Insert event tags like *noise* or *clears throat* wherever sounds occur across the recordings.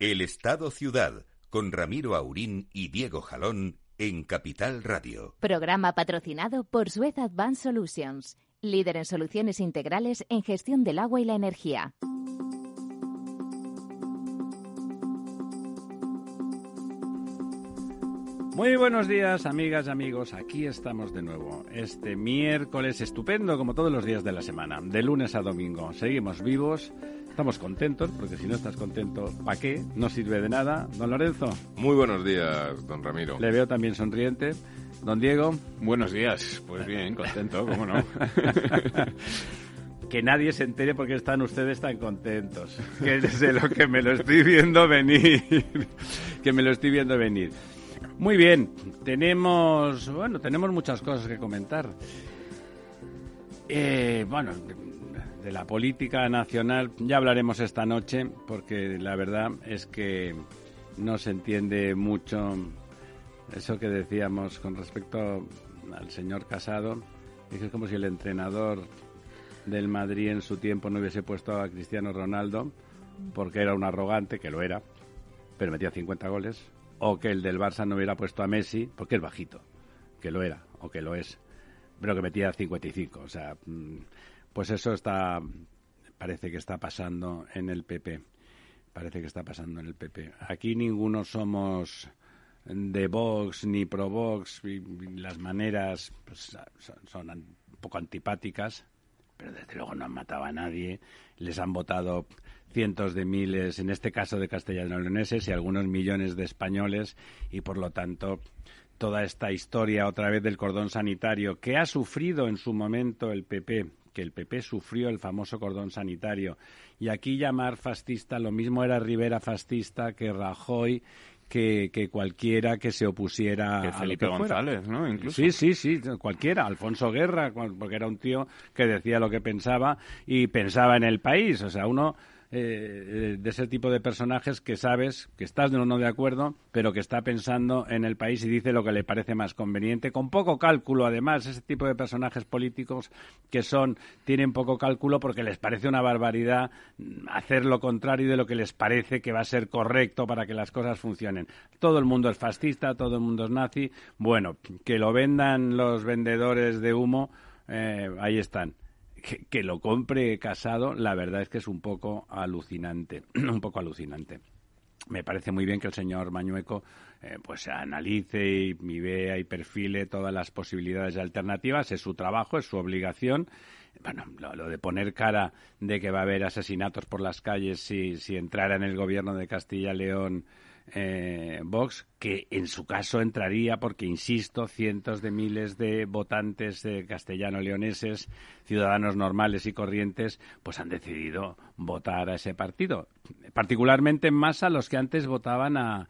El Estado Ciudad, con Ramiro Aurín y Diego Jalón en Capital Radio. Programa patrocinado por Suez Advanced Solutions, líder en soluciones integrales en gestión del agua y la energía. Muy buenos días, amigas y amigos. Aquí estamos de nuevo. Este miércoles estupendo, como todos los días de la semana, de lunes a domingo. Seguimos vivos, estamos contentos, porque si no estás contento, ¿para qué? No sirve de nada. Don Lorenzo. Muy buenos días, don Ramiro. Le veo también sonriente. Don Diego. Buenos días. Pues bien, contento, *laughs* ¿cómo no? que nadie se entere porque están ustedes tan contentos. Que es de lo que me lo estoy viendo venir. que me lo estoy viendo venir. Muy bien, tenemos, bueno, tenemos muchas cosas que comentar. Eh, bueno, de, la política nacional ya hablaremos esta noche, porque la verdad es que no se entiende mucho eso que decíamos con respecto al señor Casado. Es como si el entrenador del Madrid en su tiempo no hubiese puesto a Cristiano Ronaldo, porque era un arrogante, que lo era, pero metía 50 goles o que el del Barça no hubiera puesto a Messi, porque es bajito, que lo era, o que lo es, pero que metía 55. O sea, mm, pues eso está, parece que está pasando en el PP. Parece que está pasando en el PP. Aquí ninguno somos de Vox ni pro Vox, y las maneras pues, son un poco antipáticas, pero desde luego no han matado a nadie. Les han votado cientos de miles, en este caso de castellano-leoneses y algunos millones de españoles y por lo tanto toda esta historia otra vez del cordón sanitario que ha sufrido en su momento el PP, que el PP sufrió el famoso cordón sanitario y aquí llamar fascista lo mismo era Rivera fascista que Rajoy que, cualquiera que se opusiera que Felipe González, ¿no? Incluso. Sí, sí, sí, cualquiera. Alfonso Guerra, porque era un tío que decía lo que pensaba y pensaba en el país. O sea, uno eh, de ese tipo de personajes que sabes que estás de o no de acuerdo, pero que está pensando en el país y dice lo que le parece más conveniente, con poco cálculo además, ese tipo de personajes políticos que son, tienen poco cálculo porque les parece una barbaridad hacer lo contrario de lo que les parece que va a ser correcto para que las cosas funcionen. Todo el mundo es fascista, todo el mundo es nazi, bueno, que lo vendan los vendedores de humo, eh, ahí están que, lo compre casado, la verdad es que es un poco alucinante, *clears throat* un poco alucinante. Me parece muy bien que el señor Mañueco eh, pues analice y, vea y perfile todas las posibilidades alternativas. Es su trabajo, es su obligación. Bueno, lo, de poner cara de que va a haber asesinatos por las calles si, si entrara en el gobierno de Castilla-León eh, Vox, que en su caso entraría porque, insisto, cientos de miles de votantes de castellano-leoneses, ciudadanos normales y corrientes, pues han decidido votar a ese partido. Particularmente más a los que antes votaban a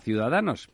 Ciudadanos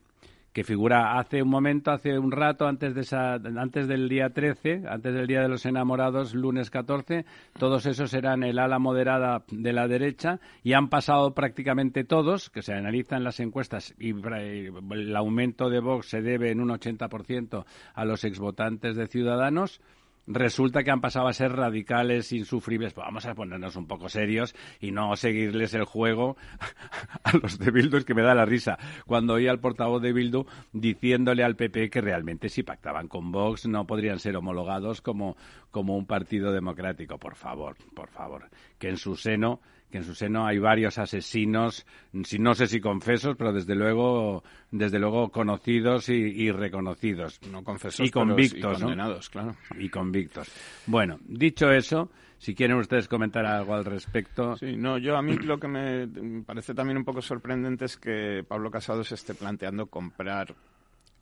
que figura hace un momento, hace un rato, antes, de esa, antes del día 13, antes del Día de los Enamorados, lunes 14, todos esos eran el ala moderada de la derecha y han pasado prácticamente todos, que se analizan las encuestas, y el aumento de Vox se debe en un 80% a los exvotantes de Ciudadanos, resulta que han pasado a ser radicales, insufribles. Pues vamos a ponernos un poco serios y no seguirles el juego *laughs* a los de Bildu, es que me da la risa. Cuando oí al portavoz de Bildu diciéndole al PP que realmente si pactaban con Vox no podrían ser homologados como, como un partido democrático. Por favor, por favor. Que en su seno que en su seno hay varios asesinos, no sé si confesos, pero desde luego, desde luego conocidos y, reconocidos. No confesos, y convictos, y condenados, claro. Y convictos. Bueno, dicho eso, si quieren ustedes comentar algo al respecto. Sí, no, yo a mí lo que me parece también un poco sorprendente es que Pablo Casado se esté planteando comprar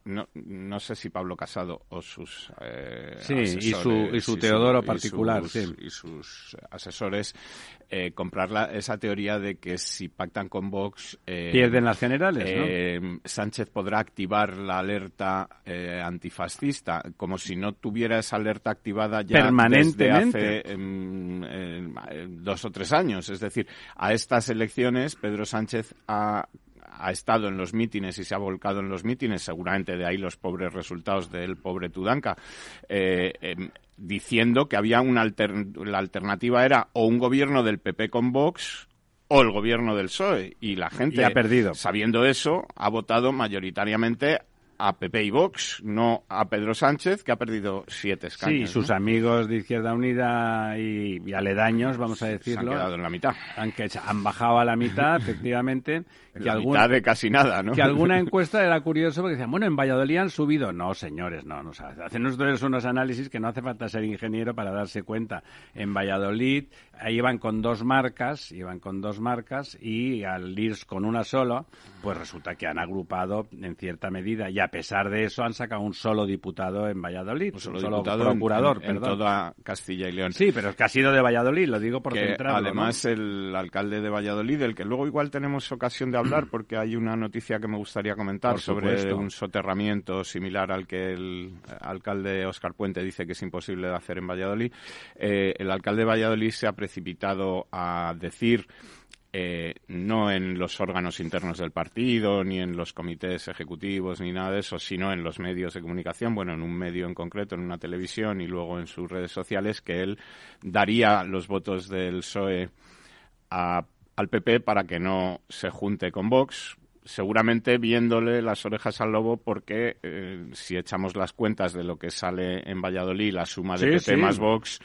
no, no sé si Pablo Casado o sus eh, sí, y su, y su Teodoro particular, y sus, y sus asesores eh, comprar esa teoría de que si pactan con Vox eh, pierden las generales, eh, Sánchez podrá activar la alerta eh, antifascista como si no tuviera esa alerta activada ya permanentemente. desde hace em, em, dos o tres años, es decir, a estas elecciones Pedro Sánchez ha ha estado en los mítines y se ha volcado en los mítines, seguramente de ahí los pobres resultados del pobre Tudanka, eh, em, diciendo que había una la alternativa era o un gobierno del PP con Vox o el gobierno del PSOE. Y la gente, ha perdido. sabiendo eso, ha votado mayoritariamente a PP y Vox, no a Pedro Sánchez, que ha perdido siete escaños. Sí, sus amigos de Izquierda Unida y, aledaños, vamos a decirlo. Se han quedado en la mitad. Han, han bajado a la mitad, *laughs* efectivamente. que la mitad de casi nada, ¿no? Que alguna *laughs* encuesta era curioso porque decían, bueno, en Valladolid han subido. No, señores, no. no hacen ustedes unos análisis que no hace falta ser ingeniero para darse cuenta. En Valladolid ahí iban con dos marcas, iban con dos marcas y al ir con una sola, pues resulta que han agrupado en cierta medida a pesar de eso han sacado un solo diputado en Valladolid, un solo, procurador, en, toda Castilla y León. Sí, pero es que ha sido de Valladolid, lo digo por que Además, el alcalde de Valladolid, del que luego igual tenemos ocasión de hablar, *clears throat* porque hay una noticia que me gustaría comentar sobre un soterramiento similar al que el alcalde Oscar Puente dice que es imposible de hacer en Valladolid. Eh, el alcalde de Valladolid se ha precipitado a decir eh, no en los órganos internos del partido, ni en los comités ejecutivos, ni nada de eso, sino en los medios de comunicación, bueno, en un medio en concreto, en una televisión y luego en sus redes sociales, que él daría los votos del PSOE al PP para que no se junte con Vox, seguramente viéndole las orejas al lobo porque eh, si echamos las cuentas de lo que sale en Valladolid, la suma de PP más Vox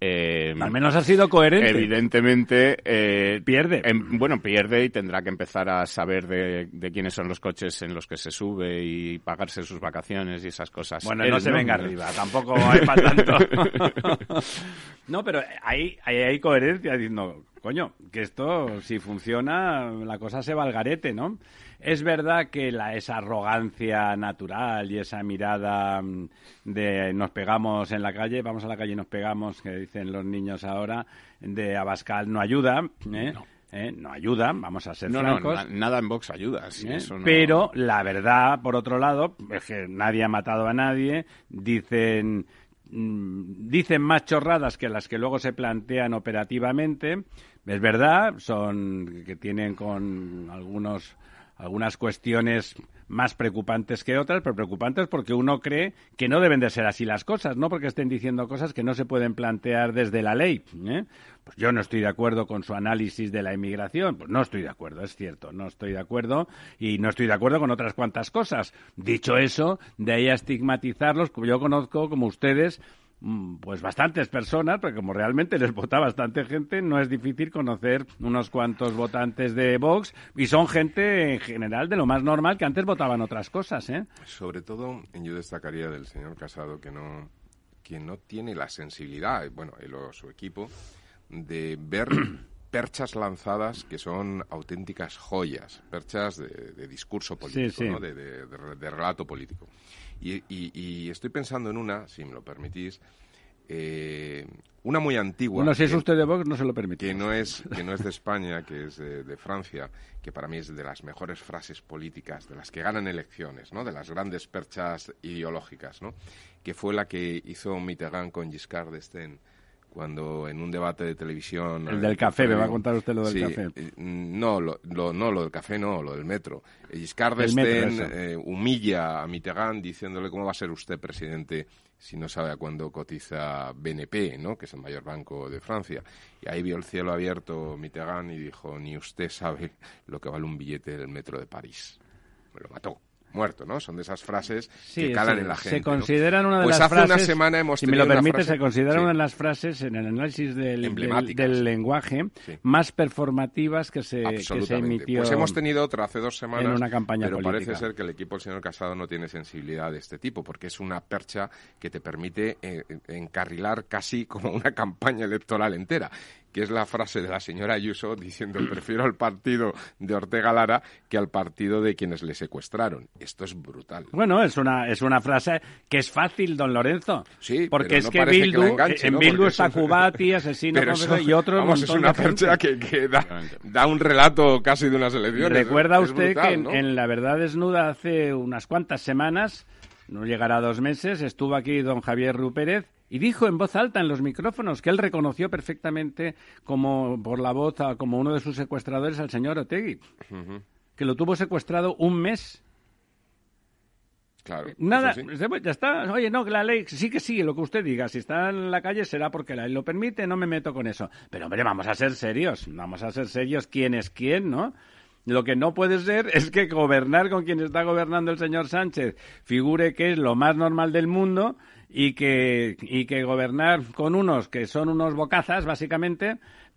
eh, Al menos ha sido coherente. Evidentemente eh, pierde. bueno, pierde y tendrá que empezar a saber de, quiénes son los coches en los que se sube y pagarse sus vacaciones y esas cosas. Bueno, no se venga arriba, tampoco hay para tanto. *laughs* no, pero hay, hay, hay coherencia diciendo, coño, que esto si funciona la cosa se va al garete, ¿no? Es verdad que la, esa arrogancia natural y esa mirada mm, de nos pegamos en la calle, vamos a la calle y nos pegamos, que dicen los niños ahora, de Abascal no ayuda, ¿eh? No. ¿Eh? no ayuda, vamos a ser francos. nada en Vox ayuda. ¿Eh? Pero la verdad, por otro lado, es que nadie ha matado a nadie. Dicen, mm, dicen más chorradas que las que luego se plantean operativamente. Es verdad, son que tienen con algunos algunas cuestiones más preocupantes que otras, pero preocupantes porque uno cree que no deben de ser así las cosas, no porque estén diciendo cosas que no se pueden plantear desde la ley. ¿eh? Pues yo no estoy de acuerdo con su análisis de la inmigración, pues no estoy de acuerdo, es cierto, no estoy de acuerdo y no estoy de acuerdo con otras cuantas cosas. Dicho eso, de ahí a estigmatizarlos, yo conozco como ustedes pues bastantes personas, porque como realmente les vota bastante gente, no es difícil conocer unos cuantos votantes de Vox y son gente en general de lo más normal que antes votaban otras cosas, ¿eh? Sobre todo, yo destacaría del señor Casado que no que no tiene la sensibilidad, bueno, él o su equipo, de ver *clears throat* perchas lanzadas que son auténticas joyas, perchas de, discurso político, de relato político. Y, estoy pensando en una, si me lo permitís, eh, una muy antigua. No, si es usted de Vox, no se lo permite. Que no es, que no es de España, que es de, Francia, que para mí es de las mejores frases políticas, de las que ganan elecciones, ¿no? De las grandes perchas ideológicas, ¿no? Que fue la que hizo Mitterrand con Giscard d'Estaing cuando en un debate de televisión... El del café, me va a contar usted lo del café. Eh, no, lo, no, lo del café no, lo del metro. Giscard d'Estaing eh, humilla a Mitterrand diciéndole cómo va a ser usted presidente si no sabe a cuándo cotiza BNP, ¿no? que es el mayor banco de Francia. Y ahí vio el cielo abierto Mitterrand y dijo, ni usted sabe lo que vale un billete del metro de París. Me lo mató muerto, ¿no? Son de esas frases que calan en la gente. Se consideran una de pues las hace una semana hemos si me lo permite, se consideran una de las frases en el análisis del, del, lenguaje más performativas que se, que se emitió. Pues hemos tenido otra hace dos semanas. En una campaña pero parece ser que el equipo del señor Casado no tiene sensibilidad de este tipo, porque es una percha que te permite eh, encarrilar casi como una *laughs* campaña electoral entera que es la frase de la señora Ayuso diciendo prefiero al partido de Ortega Lara que al partido de quienes le secuestraron. Esto es brutal. Bueno, es una, es una frase que es fácil, don Lorenzo. Sí, porque es que Bildu, en Bildu está Cubati, asesino, y otros. Vamos, es una frase que, da, un relato casi de unas elecciones. Recuerda usted que en, La Verdad Desnuda hace unas cuantas semanas no llegará a dos meses, estuvo aquí don Javier Rupérez y dijo en voz alta en los micrófonos que él reconoció perfectamente como por la voz como uno de sus secuestradores al señor Otegui, que lo tuvo secuestrado un mes. Claro. Nada, ya está. Oye, no, la ley sí que sigue lo que usted diga. Si está en la calle será porque la ley lo permite, no me meto con eso. Pero, hombre, vamos a ser serios. Vamos a ser serios quién es quién, ¿no? Lo que no puede ser *laughs* es que gobernar con quien está gobernando el señor Sánchez figure que es lo más normal del mundo y que, y que gobernar con unos que son unos bocazas, básicamente,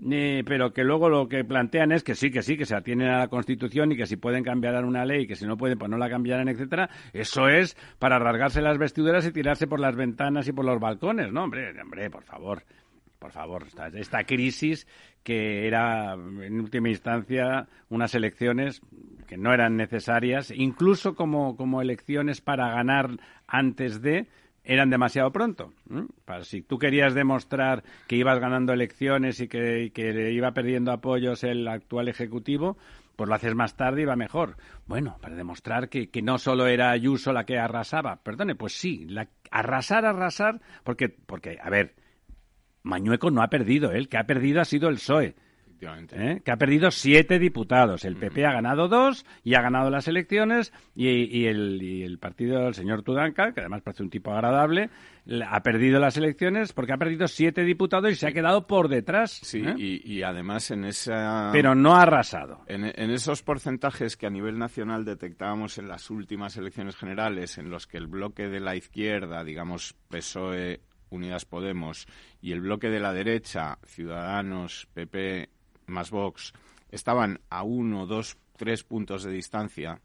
eh, pero que luego lo que plantean es que sí, que sí, que se atienen a la Constitución y que si pueden cambiar una ley, que si no pueden, pues no la cambiarán, etcétera. Eso es para rasgarse las vestiduras y tirarse por las ventanas y por los balcones, ¿no? Hombre, hombre, por favor por favor, esta, esta, crisis que era en última instancia unas elecciones que no eran necesarias, incluso como, como elecciones para ganar antes de, eran demasiado pronto. Para, si tú querías demostrar que ibas ganando elecciones y que, que iba perdiendo apoyos el actual Ejecutivo, pues lo haces más tarde y va mejor. Bueno, para demostrar que, que no solo era Ayuso la que arrasaba. Perdone, pues sí, la, arrasar, arrasar, porque, porque, a ver, Mañueco no ha perdido, ¿eh? el que ha perdido ha sido el PSOE. ¿Eh? que ha perdido siete diputados. El PP ha ganado dos y ha ganado las elecciones y, el, partido del señor Tudanca, que además parece un tipo agradable, ha perdido las elecciones porque ha perdido siete diputados y se ha quedado por detrás. Sí, ¿eh? y, además en esa... Pero no ha arrasado. En, en, esos porcentajes que a nivel nacional detectábamos en las últimas elecciones generales, en los que el bloque de la izquierda, digamos PSOE, Unidas Podemos, y el bloque de la derecha, Ciudadanos, PP, más Vox estaban a uno, dos, tres puntos de distancia,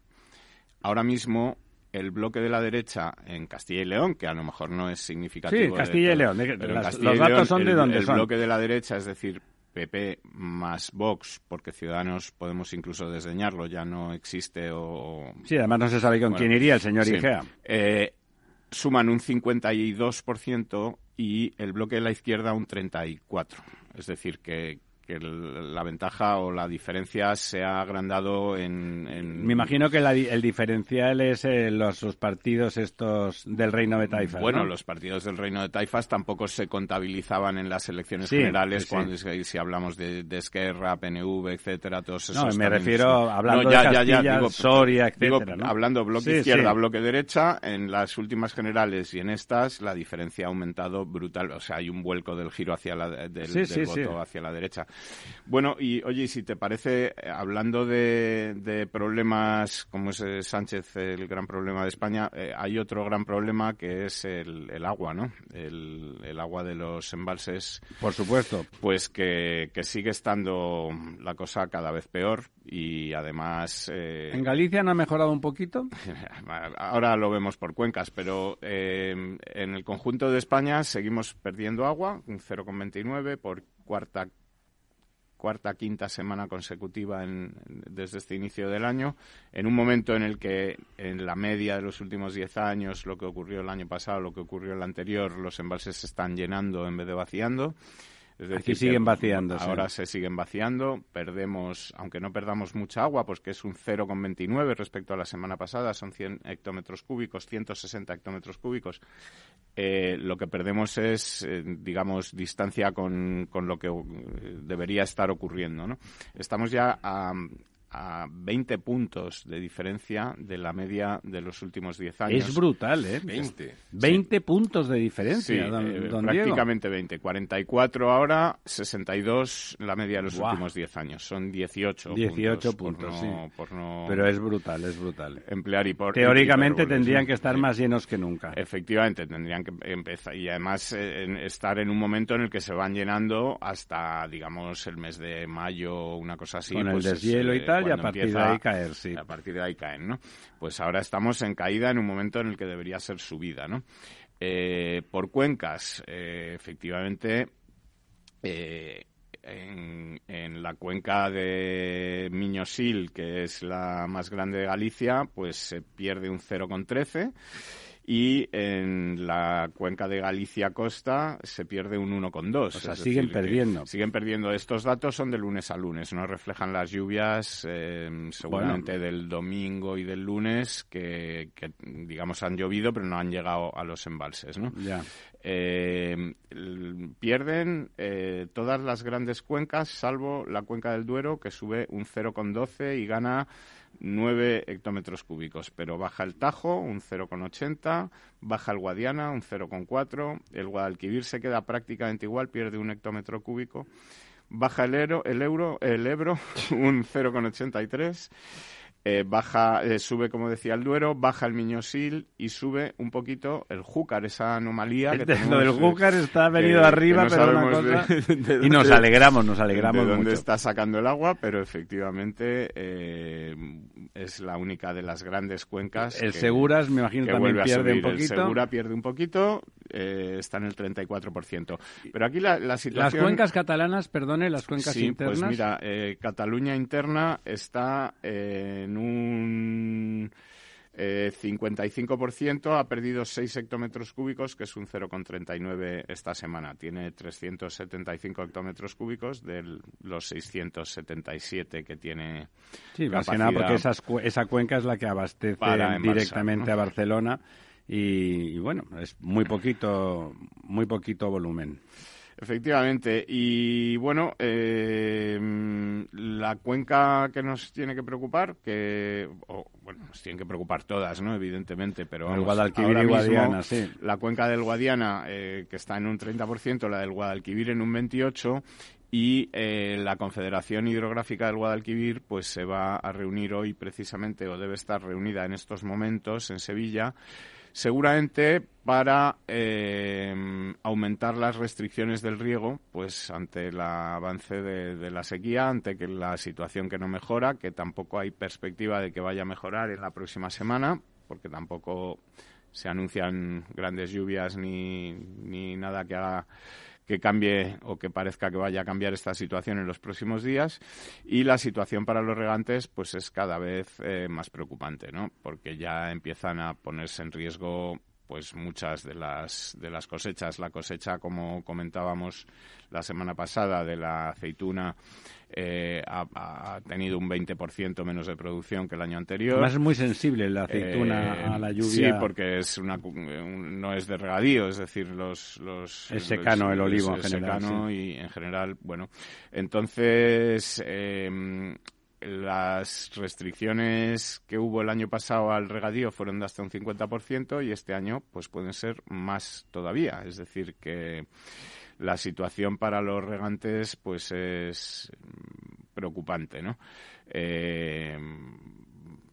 ahora mismo el bloque de la derecha en Castilla y León, que a lo mejor no es significativo. Sí, Castilla y León. los datos son de donde el bloque de la derecha, es decir, PP más Vox, porque Ciudadanos podemos incluso desdeñarlo, ya no existe o... Sí, además no se sabe con quién iría el señor Igea. Eh, suman un 52% y el bloque de la izquierda un 34%. Es decir, que, que la ventaja o la diferencia se ha agrandado en... Me imagino que el diferencial es eh, los, partidos estos del Reino de Taifas. Bueno, los partidos del Reino de Taifas tampoco se contabilizaban en las elecciones generales cuando si hablamos de, Esquerra, PNV, etcétera, todos esos... No, me refiero hablando de Castilla, Soria, etcétera, Hablando bloque izquierda, bloque derecha, en las últimas generales y en estas la diferencia ha aumentado brutal. O sea, hay un vuelco del giro hacia la, del, del voto hacia la derecha. Bueno, y oye, si te parece, eh, hablando de, problemas como es eh, Sánchez, el gran problema de España, eh, hay otro gran problema que es el, agua, ¿no? El, agua de los embalses. Por supuesto. Pues que, sigue estando la cosa cada vez peor y además... ¿En Galicia no ha mejorado un poquito? *laughs* Ahora lo vemos por cuencas, pero en el conjunto de España seguimos perdiendo agua, un 0,29 por cuarta cuarta, quinta semana consecutiva desde este inicio del año, en un momento en el que en la media de los últimos diez años, lo que ocurrió el año pasado, lo que ocurrió el anterior, los embalses se están llenando en vez de vaciando. Es decir, siguen vaciando. Ahora se siguen vaciando, perdemos, aunque no perdamos mucha agua, pues que es un 0,29 respecto a la semana pasada, son 100 hectómetros cúbicos, 160 hectómetros cúbicos. Eh, lo que perdemos es, eh, digamos, distancia con, con, lo que eh, debería estar ocurriendo. ¿no? Estamos ya a, a 20 puntos de diferencia de la media de los últimos 10 años. Es brutal, ¿eh? 20. 20 puntos de diferencia, eh, prácticamente 20. 44 ahora, 62 la media de los últimos 10 años. Son 18 18 puntos, sí. Pero es brutal, es brutal. Emplear y por... Teóricamente tendrían que estar más llenos que nunca. Efectivamente, tendrían que empezar. Y además eh, estar en un momento en el que se van llenando hasta, digamos, el mes de mayo, una cosa así. Con el pues deshielo y tal, y a partir de ahí caer, sí. A partir de ahí caen, ¿no? Pues ahora estamos en caída en un momento en el que debería ser subida, ¿no? Eh, por cuencas, eh, efectivamente, eh, en, en, la cuenca de Miñosil, que es la más grande de Galicia, pues se pierde un 0,13 y en la cuenca de Galicia Costa se pierde un 1,2. O sea, siguen perdiendo. Siguen perdiendo. Estos datos son de lunes a lunes, no reflejan las lluvias eh, seguramente del domingo y del lunes que, digamos, han llovido pero no han llegado a los embalses, ¿no? Ya. Eh, pierden eh, todas las grandes cuencas, salvo la cuenca del Duero, que sube un 0,12 y gana 9 hectómetros cúbicos. Pero baja el Tajo, un 0,80, baja el Guadiana, un 0,4, el Guadalquivir se queda prácticamente igual, pierde un hectómetro cúbico, baja el, Euro, el, Euro, el Ebro, *laughs* un 0,83 eh, baja, eh, sube, como decía el Duero, baja el Miñosil y sube un poquito el Júcar, esa anomalía que tenemos, Lo del Júcar está venido arriba, pero una cosa... *laughs* y nos alegramos, nos alegramos de dónde está sacando el agua, pero efectivamente eh, es la única de las grandes cuencas. El Seguras, me imagino, también pierde un poquito. El Segura pierde un poquito, está en el 34%. Pero aquí la, la, situación... Las cuencas catalanas, perdone, las cuencas sí, internas... pues mira, Cataluña interna está en un 55%, eh, ha perdido 6 hectómetros cúbicos, que es un 0,39 esta semana. Tiene 375 hectómetros cúbicos de los 677 que tiene. Sí, más que nada porque esa cuenca es la que abastece directamente a Barcelona y, y, bueno, es muy poquito, muy poquito volumen. Efectivamente. Y bueno, eh, la cuenca que nos tiene que preocupar, que, bueno, nos tienen que preocupar todas, ¿no? Evidentemente, pero el Guadalquivir y Guadiana, sí. La cuenca del Guadiana, eh, que está en un 30%, la del Guadalquivir en un 28%, y eh, la Confederación Hidrográfica del Guadalquivir pues se va a reunir hoy precisamente o debe estar reunida en estos momentos en Sevilla seguramente para eh, aumentar las restricciones del riego, pues ante el avance de, la sequía, ante que la situación que no mejora, que tampoco hay perspectiva de que vaya a mejorar en la próxima semana, porque tampoco se anuncian grandes lluvias ni, ni nada que haga que cambie o que parezca que vaya a cambiar esta situación en los próximos días y la situación para los regantes pues es cada vez eh, más preocupante, ¿no? Porque ya empiezan a ponerse en riesgo pues muchas de las de las cosechas la cosecha como comentábamos la semana pasada de la aceituna eh, ha, tenido un 20% menos de producción que el año anterior. Además es muy sensible la aceituna eh, a la lluvia. Sí, porque es una, no es de regadío, es decir, los... los es secano el olivo en general. secano y en general, bueno. Entonces, eh, las restricciones que hubo el año pasado al regadío fueron de hasta un 50% y este año pues pueden ser más todavía. Es decir, que la situación para los regantes pues es preocupante, ¿no? Eh,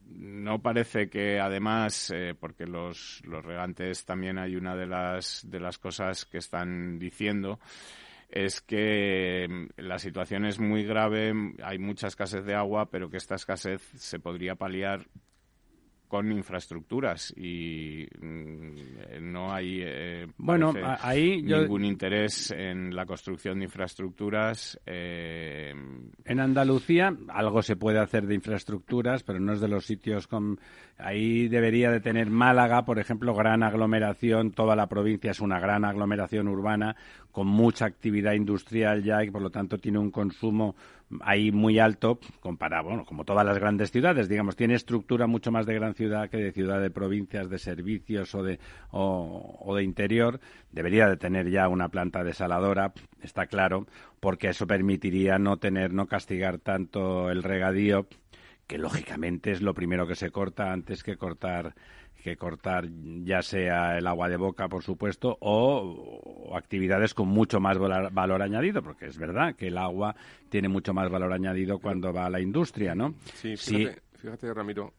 no parece que además eh, porque los, los regantes también hay una de las de las cosas que están diciendo es que mm, la situación es muy grave, hay mucha escasez de agua, pero que esta escasez se podría paliar con infraestructuras y mm, no hay eh, bueno ahí ningún interés en la construcción de infraestructuras eh, en Andalucía algo se puede hacer de infraestructuras pero no es de los sitios con ahí debería de tener Málaga por ejemplo gran aglomeración toda la provincia es una gran aglomeración urbana con mucha actividad industrial ya y por lo tanto tiene un consumo ahí muy alto comparado, bueno, como todas las grandes ciudades, digamos, tiene estructura mucho más de gran ciudad que de ciudad de provincias, de servicios o de, o, de interior. Debería de tener ya una planta desaladora, está claro, porque eso permitiría no tener, no castigar tanto el regadío, que lógicamente es lo primero que se corta antes que cortar que cortar ya sea el agua de boca, por supuesto, o, actividades con mucho más valor, añadido, porque es verdad que el agua tiene mucho más valor añadido cuando va a la industria, ¿no? Sí, fíjate, Ramiro,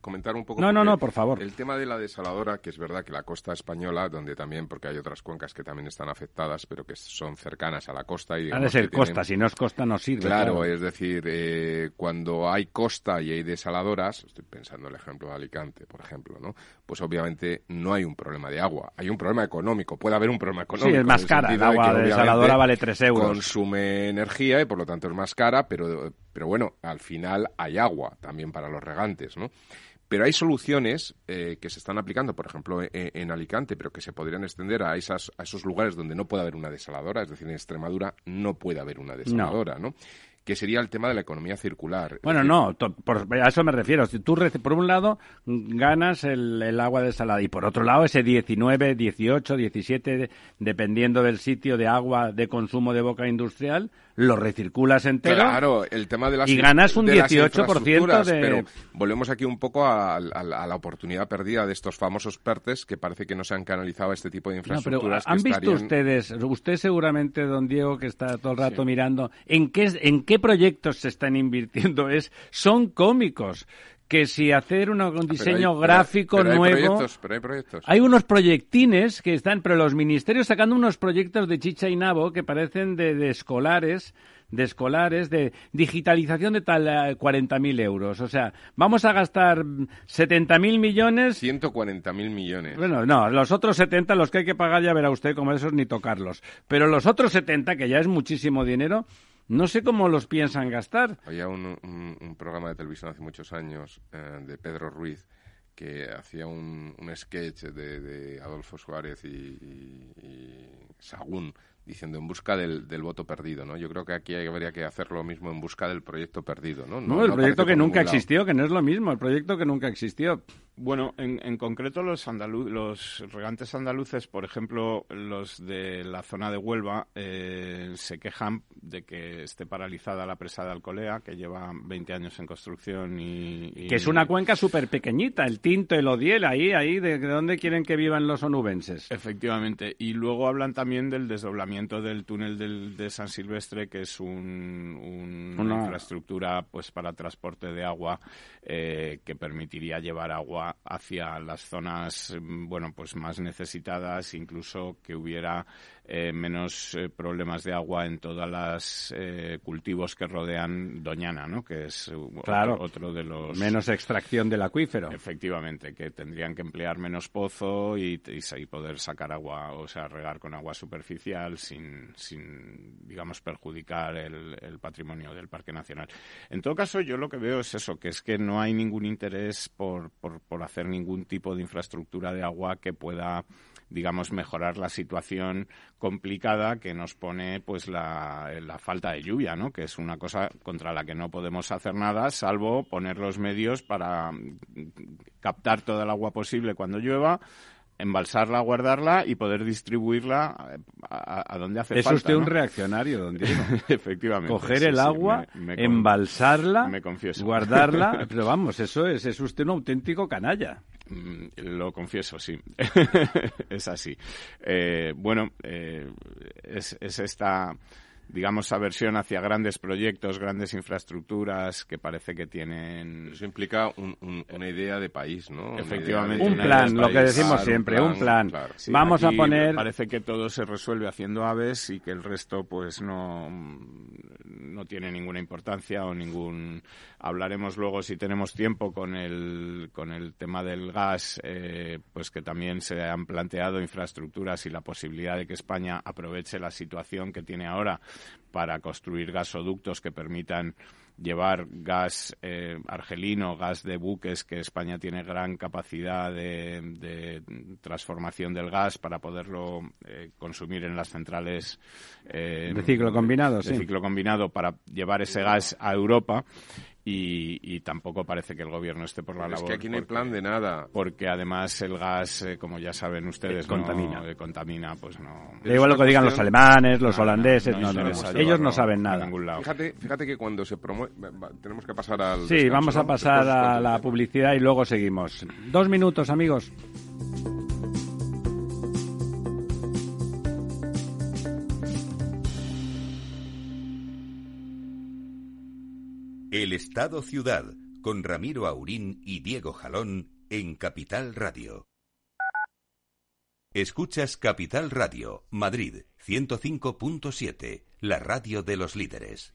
comentar un poco. No, no, no, por favor. El tema de la desaladora, que es verdad que la costa española, donde también, porque hay otras cuencas que también están afectadas, pero que son cercanas a la costa. y Ha de ser costa, si no es costa no sirve. Claro, es decir, eh, cuando hay costa y hay desaladoras, estoy pensando en el ejemplo de Alicante, por ejemplo, ¿no? Pues obviamente no hay un problema de agua, hay un problema económico, puede haber un problema económico. Sí, es más cara, el agua de desaladora vale 3 euros. Consume energía y por lo tanto es más cara, pero, pero bueno, al final hay agua también para los regantes, ¿no? Pero hay soluciones eh, que se están aplicando, por ejemplo, e, e, en, Alicante, pero que se podrían extender a, esas, a esos lugares donde no puede haber una desaladora, es decir, en Extremadura no puede haber una desaladora, ¿no? que sería el tema de la economía circular. Bueno, no, a eso me refiero. Si tú, por un lado, ganas el, el, agua desalada y por otro lado, ese 19, 18, 17, dependiendo del sitio de agua de consumo de boca industrial, lo recirculas entero. Claro, el tema de las y ganas un 18% de... Pero volvemos aquí un poco a, la oportunidad perdida de estos famosos PERTES que parece que no se han canalizado a este tipo de infraestructuras. ¿Han visto ustedes, usted seguramente, don Diego, que está todo el rato mirando, en qué, en qué proyectos se están invirtiendo? Es, son cómicos que si hacer un diseño gráfico nuevo... Hay proyectos, pero hay proyectos. Hay unos proyectines que están, pero los ministerios sacando unos proyectos de chicha y nabo que parecen de, escolares de escolares, de digitalización de tal 40.000 eh, euros. O sea, vamos a gastar 70.000 millones. 140.000 millones. Bueno, no, los otros 70, los que hay que pagar, ya verá usted como esos ni tocarlos. Pero los otros 70, que ya es muchísimo dinero, no sé cómo los piensan gastar. Había un, programa de televisión hace muchos años eh, de Pedro Ruiz que hacía un, sketch de, Adolfo Suárez y, y Sagún diciendo en busca del, voto perdido, ¿no? Yo creo que aquí habría que hacer lo mismo en busca del proyecto perdido, ¿no? No, el proyecto que nunca existió, que no es lo mismo, el proyecto que nunca existió. Bueno, en, en concreto los, los regantes andaluces, por ejemplo, los de la zona de Huelva, eh, se quejan de que esté paralizada la presa de Alcolea, que lleva 20 años en construcción y... Que es una cuenca súper pequeñita, el Tinto, el Odiel, ahí, ahí, de, dónde quieren que vivan los onubenses. Efectivamente, y luego hablan también del desdoblamiento del túnel del, de San Silvestre, que es un, una infraestructura pues para transporte de agua eh, que permitiría llevar agua hacia las zonas mm, bueno pues más necesitadas incluso que hubiera eh, menos eh, problemas de agua en todos los eh, cultivos que rodean Doñana, ¿no? Que es otro, de los... Menos extracción del acuífero. Efectivamente, que tendrían que emplear menos pozo y, y, poder sacar agua, o sea, regar con agua superficial sin, sin digamos, perjudicar el, el patrimonio del Parque Nacional. En todo caso, yo lo que veo es eso, que es que no hay ningún interés por, por, por hacer ningún tipo de infraestructura de agua que pueda digamos, mejorar la situación complicada que nos pone pues la, falta de lluvia, ¿no? Que es una cosa contra la que no podemos hacer nada, salvo poner los medios para captar toda el agua posible cuando llueva, embalsarla, guardarla y poder distribuirla a, donde hace falta. Es usted un reaccionario, don Diego. *laughs* Efectivamente. Coger el agua, embalsarla, guardarla. *laughs* pero vamos, eso es, es usted un auténtico canalla. Mm, lo confieso, sí. *laughs* es así. Eh, bueno, eh, es, es esta digamos, aversión hacia grandes proyectos, grandes infraestructuras que parece que tienen... Eso implica una idea de país, ¿no? Efectivamente. Un plan, lo que decimos siempre, un plan. Vamos a poner... Parece que todo se resuelve haciendo aves y que el resto, pues, no, no tiene ninguna importancia o ningún... Hablaremos luego, si tenemos tiempo, con el, con el tema del gas, eh, pues que también se han planteado infraestructuras y la posibilidad de que España aproveche la situación que tiene ahora para construir gasoductos que permitan llevar gas eh, argelino, gas de buques, que España tiene gran capacidad de, transformación del gas para poderlo eh, consumir en las centrales eh, de ciclo combinado, de ciclo combinado para llevar ese gas a Europa y, tampoco parece que el gobierno esté por la labor. Es que aquí no hay plan de nada. Porque además el gas, eh, como ya saben ustedes, contamina. No, contamina, pues no. Da igual lo que digan los alemanes, los holandeses, no, ellos no saben nada. Fíjate, fíjate que cuando se promueve, tenemos que pasar al. Sí, vamos a pasar a la publicidad y luego seguimos. Dos minutos, amigos. Estado Ciudad, con Ramiro Aurín y Diego Jalón en Capital Radio. Escuchas Capital Radio, Madrid 105.7, la radio de los líderes.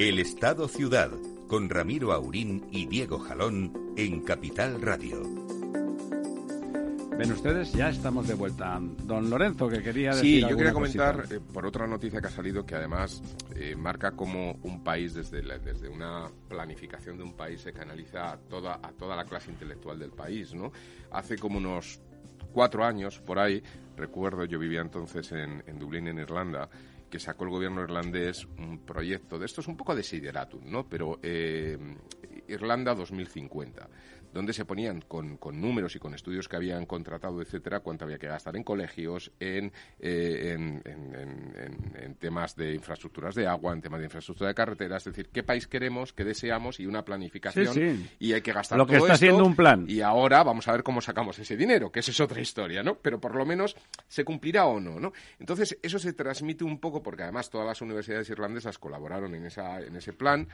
El Estado Ciudad, con Ramiro Aurín y Diego Jalón en Capital Radio. Ven ustedes, ya estamos de vuelta. Don Lorenzo, que quería decir. Sí, yo quería comentar eh, por otra noticia que ha salido que además eh, marca como un país, desde, desde una planificación de un país, se canaliza a toda, a toda la clase intelectual del país. ¿no? Hace como unos cuatro años, por ahí, recuerdo, yo vivía entonces en, en Dublín, en Irlanda, que sacó el gobierno irlandés un proyecto de esto es un poco de sideratum, ¿no? Pero eh, Irlanda 2050 donde se ponían con, números y con estudios que habían contratado, etcétera, cuánto había que gastar en colegios, en, eh, en, temas de infraestructuras de agua, en temas de infraestructura de carreteras, es decir, qué país queremos, qué deseamos y una planificación y hay que gastar lo que está siendo un plan y ahora vamos a ver cómo sacamos ese dinero, que esa es otra historia, ¿no? Pero por lo menos se cumplirá o no, ¿no? Entonces eso se transmite un poco porque además todas las universidades irlandesas colaboraron en esa en ese plan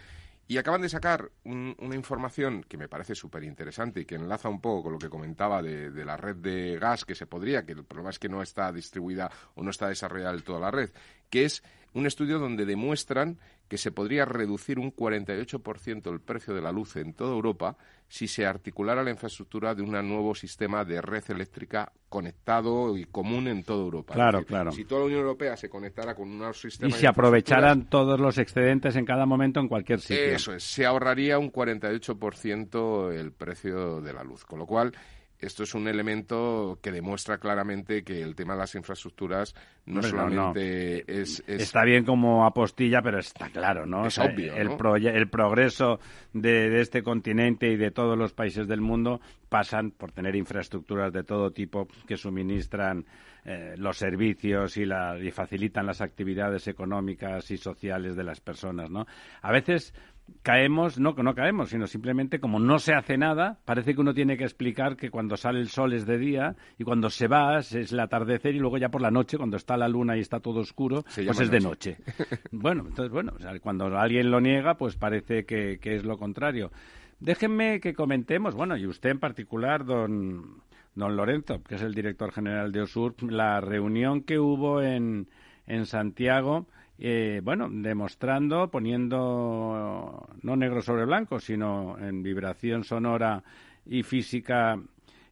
y acaban de sacar una información que me parece súper interesante y que enlaza un poco con lo que comentaba de, de, la red de gas que se podría, que el problema es que no está distribuida o no está desarrollada todo la red, que es un estudio donde demuestran que se podría reducir un 48% el precio de la luz en toda Europa si se articulara la infraestructura de un nuevo sistema de red eléctrica conectado y común en toda Europa. Claro, claro. Si toda la Unión Europea se conectara con un sistema... Y se aprovecharan todos los excedentes en cada momento en cualquier sitio. Eso es, se ahorraría un 48% el precio de la luz. Con lo cual, esto es un elemento que demuestra claramente que el tema de las infraestructuras no solamente Es, Está bien como apostilla, pero está claro, ¿no? Es obvio, el, el progreso de, este continente y de todos los países del mundo pasan por tener infraestructuras de todo tipo que suministran eh, los servicios y, la, y facilitan las actividades económicas y sociales de las personas, ¿no? A veces caemos, no, no caemos, sino simplemente como no se hace nada, parece que uno tiene que explicar que cuando sale el sol es de día y cuando se va es el atardecer y luego ya por la noche, cuando está la luna y está todo oscuro, pues es de noche. *laughs* bueno, entonces, bueno, cuando alguien lo niega, pues parece que, es lo contrario. Déjenme que comentemos, bueno, y usted en particular, don, don Lorenzo, que es el director general de OSUR, la reunión que hubo en, en Santiago eh, bueno, demostrando, poniendo no negro sobre blanco, sino en vibración sonora y física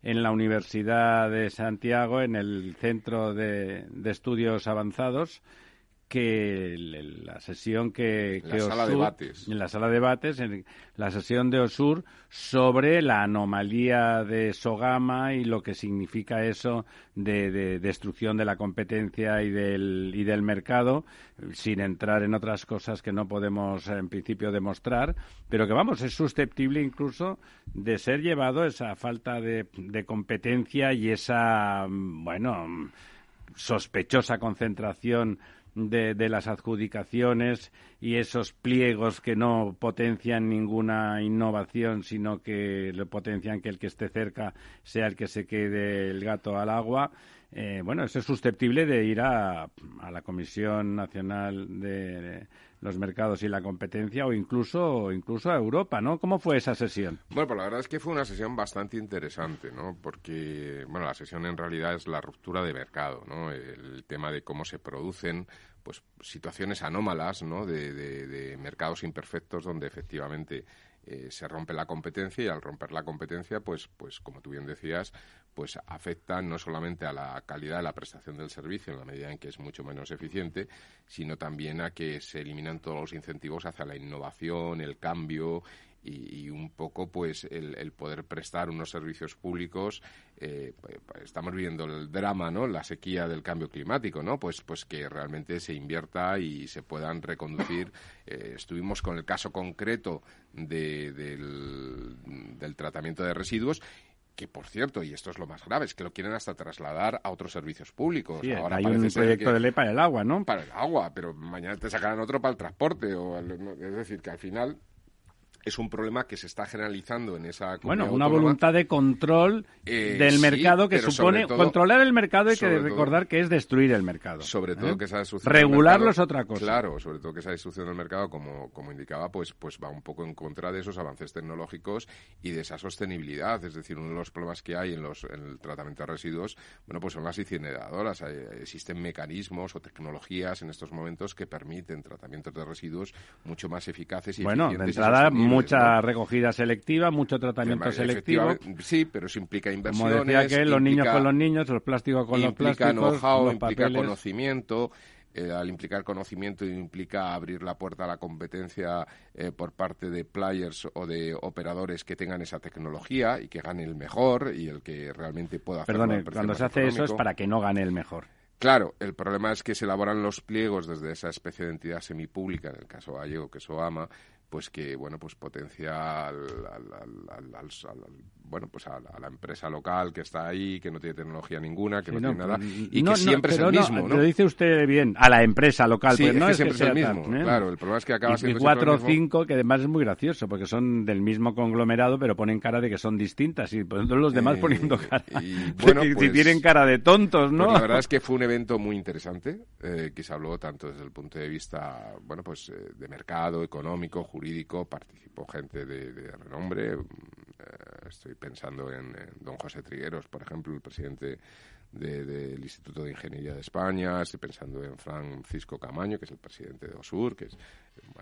en la Universidad de Santiago, en el Centro de, de Estudios Avanzados, que la sesión que, en la sala de debates. en la sala de debates en la sesión de Osur sobre la anomalía de Sogama y lo que significa eso de, destrucción de la competencia y del y del mercado sin entrar en otras cosas que no podemos en principio demostrar pero que vamos es susceptible incluso de ser llevado esa falta de, de competencia y esa bueno sospechosa concentración de, las adjudicaciones y esos pliegos que no potencian ninguna innovación, sino que lo potencian que el que esté cerca sea el que se quede el gato al agua. Eh, bueno, eso es susceptible de ir a, a la Comisión Nacional de, los mercados y la competencia o incluso incluso a Europa, ¿no? ¿Cómo fue esa sesión? Bueno, pues la verdad es que fue una sesión bastante interesante, ¿no? Porque, bueno, la sesión en realidad es la ruptura de mercado, ¿no? El tema de cómo se producen pues situaciones anómalas, ¿no? De, mercados imperfectos donde efectivamente eh, se rompe la competencia y al romper la competencia, pues, pues como tú bien decías, pues afecta no solamente a la calidad de la prestación del servicio en la medida en que es mucho menos eficiente, sino también a que se eliminan todos los incentivos hacia la innovación, el cambio y, un poco pues el, poder prestar unos servicios públicos eh, pues, estamos viendo el drama no la sequía del cambio climático no pues pues que realmente se invierta y se puedan reconducir. *laughs* Eh, estuvimos con el caso concreto del, tratamiento de residuos que por cierto, y esto es lo más grave, es que lo quieren hasta trasladar a otros servicios públicos. Ahora hay un proyecto de ley para el agua, ¿no? Para el agua, pero mañana te sacarán otro para el transporte. O, es decir, que al final es un problema que se está generalizando en esa Bueno, una voluntad de control eh, del mercado que supone controlar el mercado hay que recordar que es destruir el mercado. Sobre todo ¿eh? que esa destrucción regularlo es otra cosa. Claro, sobre todo que esa destrucción del mercado, como, como indicaba, pues pues va un poco en contra de esos avances tecnológicos y de esa sostenibilidad. Es decir, uno de los problemas que hay en los en el tratamiento de residuos, bueno, pues son las incineradoras. existen mecanismos o tecnologías en estos momentos que permiten tratamientos de residuos mucho más eficaces y bueno, eficientes. de entrada mucha recogida selectiva, mucho tratamiento selectivo. Sí, pero eso implica inversiones. Como decía que los niños con los niños, los plásticos con los plásticos. Know-how, implica conocimiento. Eh, al implicar conocimiento implica abrir la puerta a la competencia eh, por parte de players o de operadores que tengan esa tecnología y que gane el mejor y el que realmente pueda hacer Perdone, cuando se hace eso es para que no gane el mejor. Claro, el problema es que se elaboran los pliegos desde esa especie de entidad semipública, en el caso gallego, que es OAMA, pues que bueno pues potencia al, bueno pues a, la empresa local que está ahí que no tiene tecnología ninguna que no, tiene nada y que siempre es el mismo ¿no? lo dice usted bien a la empresa local sí, no es que siempre es el mismo ¿eh? claro el problema es que acaba siendo y cuatro o cinco que además es muy gracioso porque son del mismo conglomerado pero ponen cara de que son distintas y pues, los demás eh, poniendo cara y, bueno, si pues tienen cara de tontos no pues la verdad es que fue un evento muy interesante eh, que se habló tanto desde el punto de vista bueno pues de mercado económico jurídico jurídico participó gente de, renombre. Mm, eh, estoy pensando en, don José Trigueros, por ejemplo, el presidente del Instituto de Ingeniería de España, estoy pensando en Francisco Camaño, que es el presidente de OSUR, que es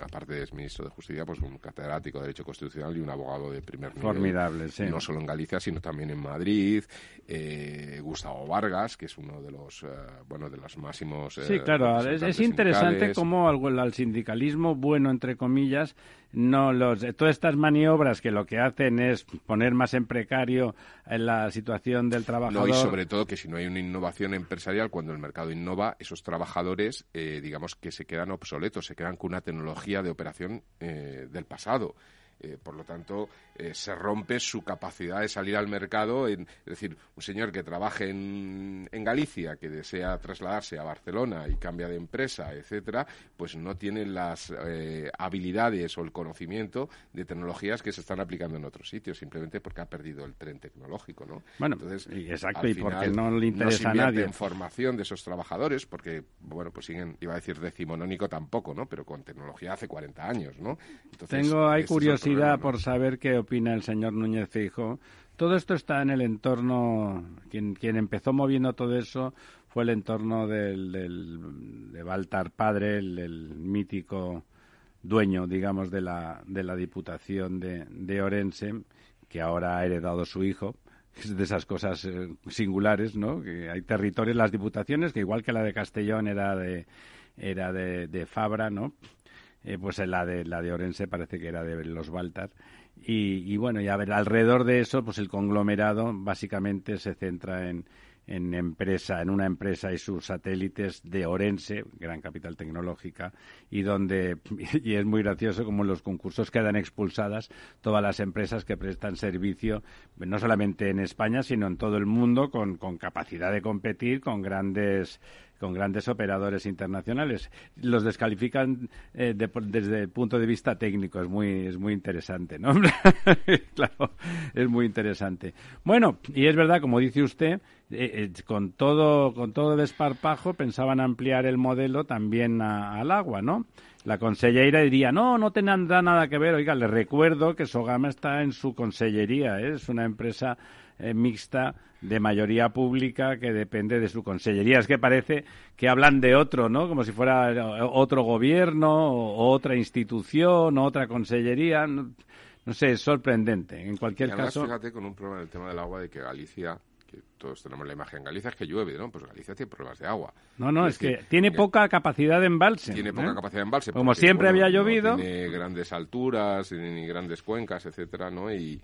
aparte es ministro de Justicia, pues un catedrático de Derecho Constitucional y un abogado de primer nivel. Formidable, sí. No solo en Galicia, sino también en Madrid. Eh, Gustavo Vargas, que es uno de los, eh, bueno, de los máximos. sí, claro. Es, interesante cómo al, sindicalismo bueno, entre comillas, no los todas estas maniobras que lo que hacen es poner más en precario en la situación del trabajador. No, y sobre todo que si no hay una innovación empresarial, cuando el mercado innova, esos trabajadores, eh, digamos que se quedan obsoletos, se quedan con una tecnología de operación eh, del pasado. Eh, por lo tanto, eh, se rompe su capacidad de salir al mercado. es decir, un señor que trabaje en, Galicia, que desea trasladarse a Barcelona y cambia de empresa, etcétera, pues no tiene las eh, habilidades o el conocimiento de tecnologías que se están aplicando en otros sitios, simplemente porque ha perdido el tren tecnológico, ¿no? Bueno, Entonces, exacto, y porque no le interesa no se a nadie. en formación de esos trabajadores, porque, bueno, pues siguen, iba a decir decimonónico tampoco, ¿no? Pero con tecnología hace 40 años, ¿no? Tengo, hay este curiosidad por saber qué el señor Núñez Fijo. Todo esto está en el entorno, quien, empezó moviendo todo eso fue el entorno del, de Baltar Padre, el, mítico dueño, digamos, de la, de la Diputación de, de Orense, que ahora ha heredado su hijo, es de esas cosas eh, singulares, ¿no? Que hay territorios, las diputaciones, que igual que la de Castellón era de, era de, de Fabra, ¿no? Eh, pues la de, la de Orense parece que era de los Baltar. Y, bueno, y a ver, alrededor de eso, pues el conglomerado básicamente se centra en, en empresa, en una empresa y sus satélites de Orense, gran capital tecnológica, y donde, *laughs* y es muy gracioso como en los concursos quedan expulsadas todas las empresas que prestan servicio, no solamente en España, sino en todo el mundo, con, con capacidad de competir con grandes con grandes operadores internacionales. Los descalifican eh, desde el punto de vista técnico. Es muy, es muy interesante, ¿no? *laughs* claro, es muy interesante. Bueno, y es verdad, como dice usted, eh, eh, con todo con todo desparpajo pensaban ampliar el modelo también al agua, ¿no? La consellera diría, no, no tendrá nada que ver. Oiga, le recuerdo que Sogama está en su consellería, es una empresa eh, mixta de mayoría pública que depende de su consellería. Es que parece que hablan de otro, ¿no? Como si fuera eh, otro gobierno, o otra institución, o otra consellería. No, sé, es sorprendente. En cualquier caso. Fíjate con un problema del tema del agua de que Galicia todos tenemos la imagen en Galicia, es que llueve, ¿no? Pues Galicia tiene problemas de agua. No, no, es, que, tiene poca capacidad de embalse. Tiene poca capacidad de embalse. Como siempre había llovido. tiene grandes alturas, ni grandes cuencas, etcétera, ¿no? Y,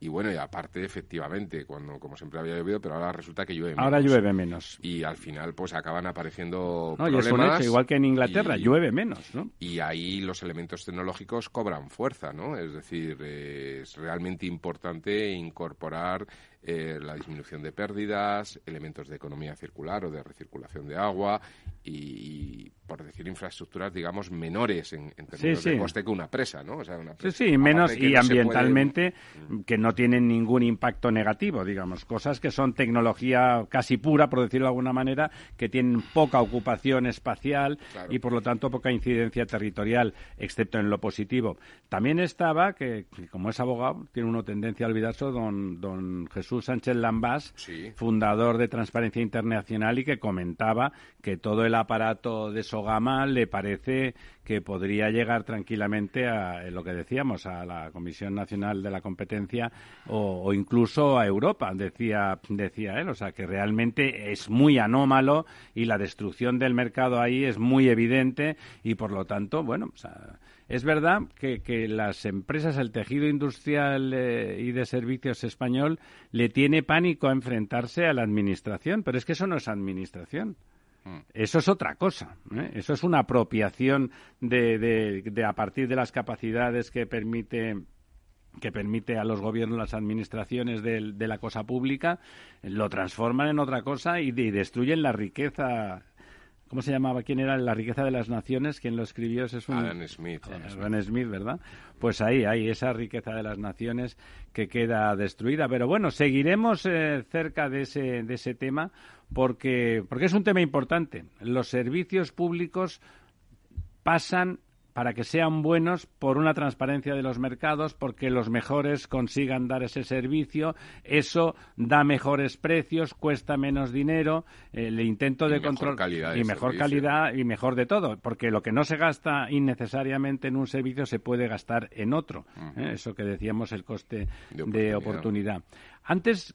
y bueno, y aparte, efectivamente, cuando como siempre había llovido, pero ahora resulta que llueve menos. Ahora llueve menos. Y al final, pues acaban apareciendo no, problemas. Y igual que en Inglaterra, llueve menos, ¿no? Y ahí los elementos tecnológicos cobran fuerza, ¿no? Es decir, es realmente importante incorporar eh, la disminución de pérdidas, elementos de economía circular o de recirculación de agua y, por decir, infraestructuras, digamos, menores en, términos de coste que una presa, ¿no? O sea, sí, sí, menos y ambientalmente mm. que no tienen ningún impacto negativo, digamos, cosas que son tecnología casi pura, por decirlo de alguna manera, que tienen poca ocupación espacial y, por lo tanto, poca incidencia territorial, excepto en lo positivo. También estaba, que, como es abogado, tiene una tendencia a olvidarse, don, don Jesús Sánchez Lambás, fundador de Transparencia Internacional y que comentaba que todo el aparato de Sogama le parece que podría llegar tranquilamente a lo que decíamos, a la Comisión Nacional de la Competencia o, incluso a Europa, decía, decía él. O sea, que realmente es muy anómalo y la destrucción del mercado ahí es muy evidente y por lo tanto, bueno, o sea, es verdad que, que las empresas, el tejido industrial eh, y de servicios español le tiene pánico a enfrentarse a la administración, pero es que eso no es administración. Mm. Eso es otra cosa. ¿eh? Eso es una apropiación de, de, a partir de las capacidades que permite que permite a los gobiernos, las administraciones de, de la cosa pública, lo transforman en otra cosa y, y destruyen la riqueza ¿Cómo se llamaba? ¿Quién era La riqueza de las naciones? ¿Quién lo escribió? es un... Adam Smith. Adam Smith, ¿verdad? Pues ahí, hay esa riqueza de las naciones que queda destruida. Pero bueno, seguiremos eh, cerca de ese, de ese tema porque, porque es un tema importante. Los servicios públicos pasan para que sean buenos por una transparencia de los mercados, porque los mejores consigan dar ese servicio, eso da mejores precios, cuesta menos dinero, el intento de control y mejor calidad y mejor de todo, porque lo que no se gasta innecesariamente en un servicio se puede gastar en otro, ¿eh? eso que decíamos el coste De oportunidad. Antes,